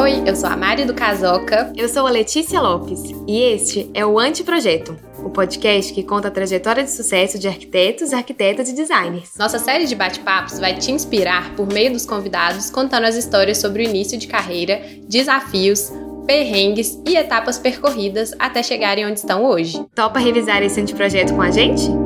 Oi, eu sou a Mari do Casoca. Eu sou a Letícia Lopes e este é o Anteprojeto, o podcast que conta a trajetória de sucesso de arquitetos, arquitetas e designers. Nossa série de bate-papos vai te inspirar por meio dos convidados contando as histórias sobre o início de carreira, desafios, perrengues e etapas percorridas até chegarem onde estão hoje. Topa revisar esse anteprojeto com a gente?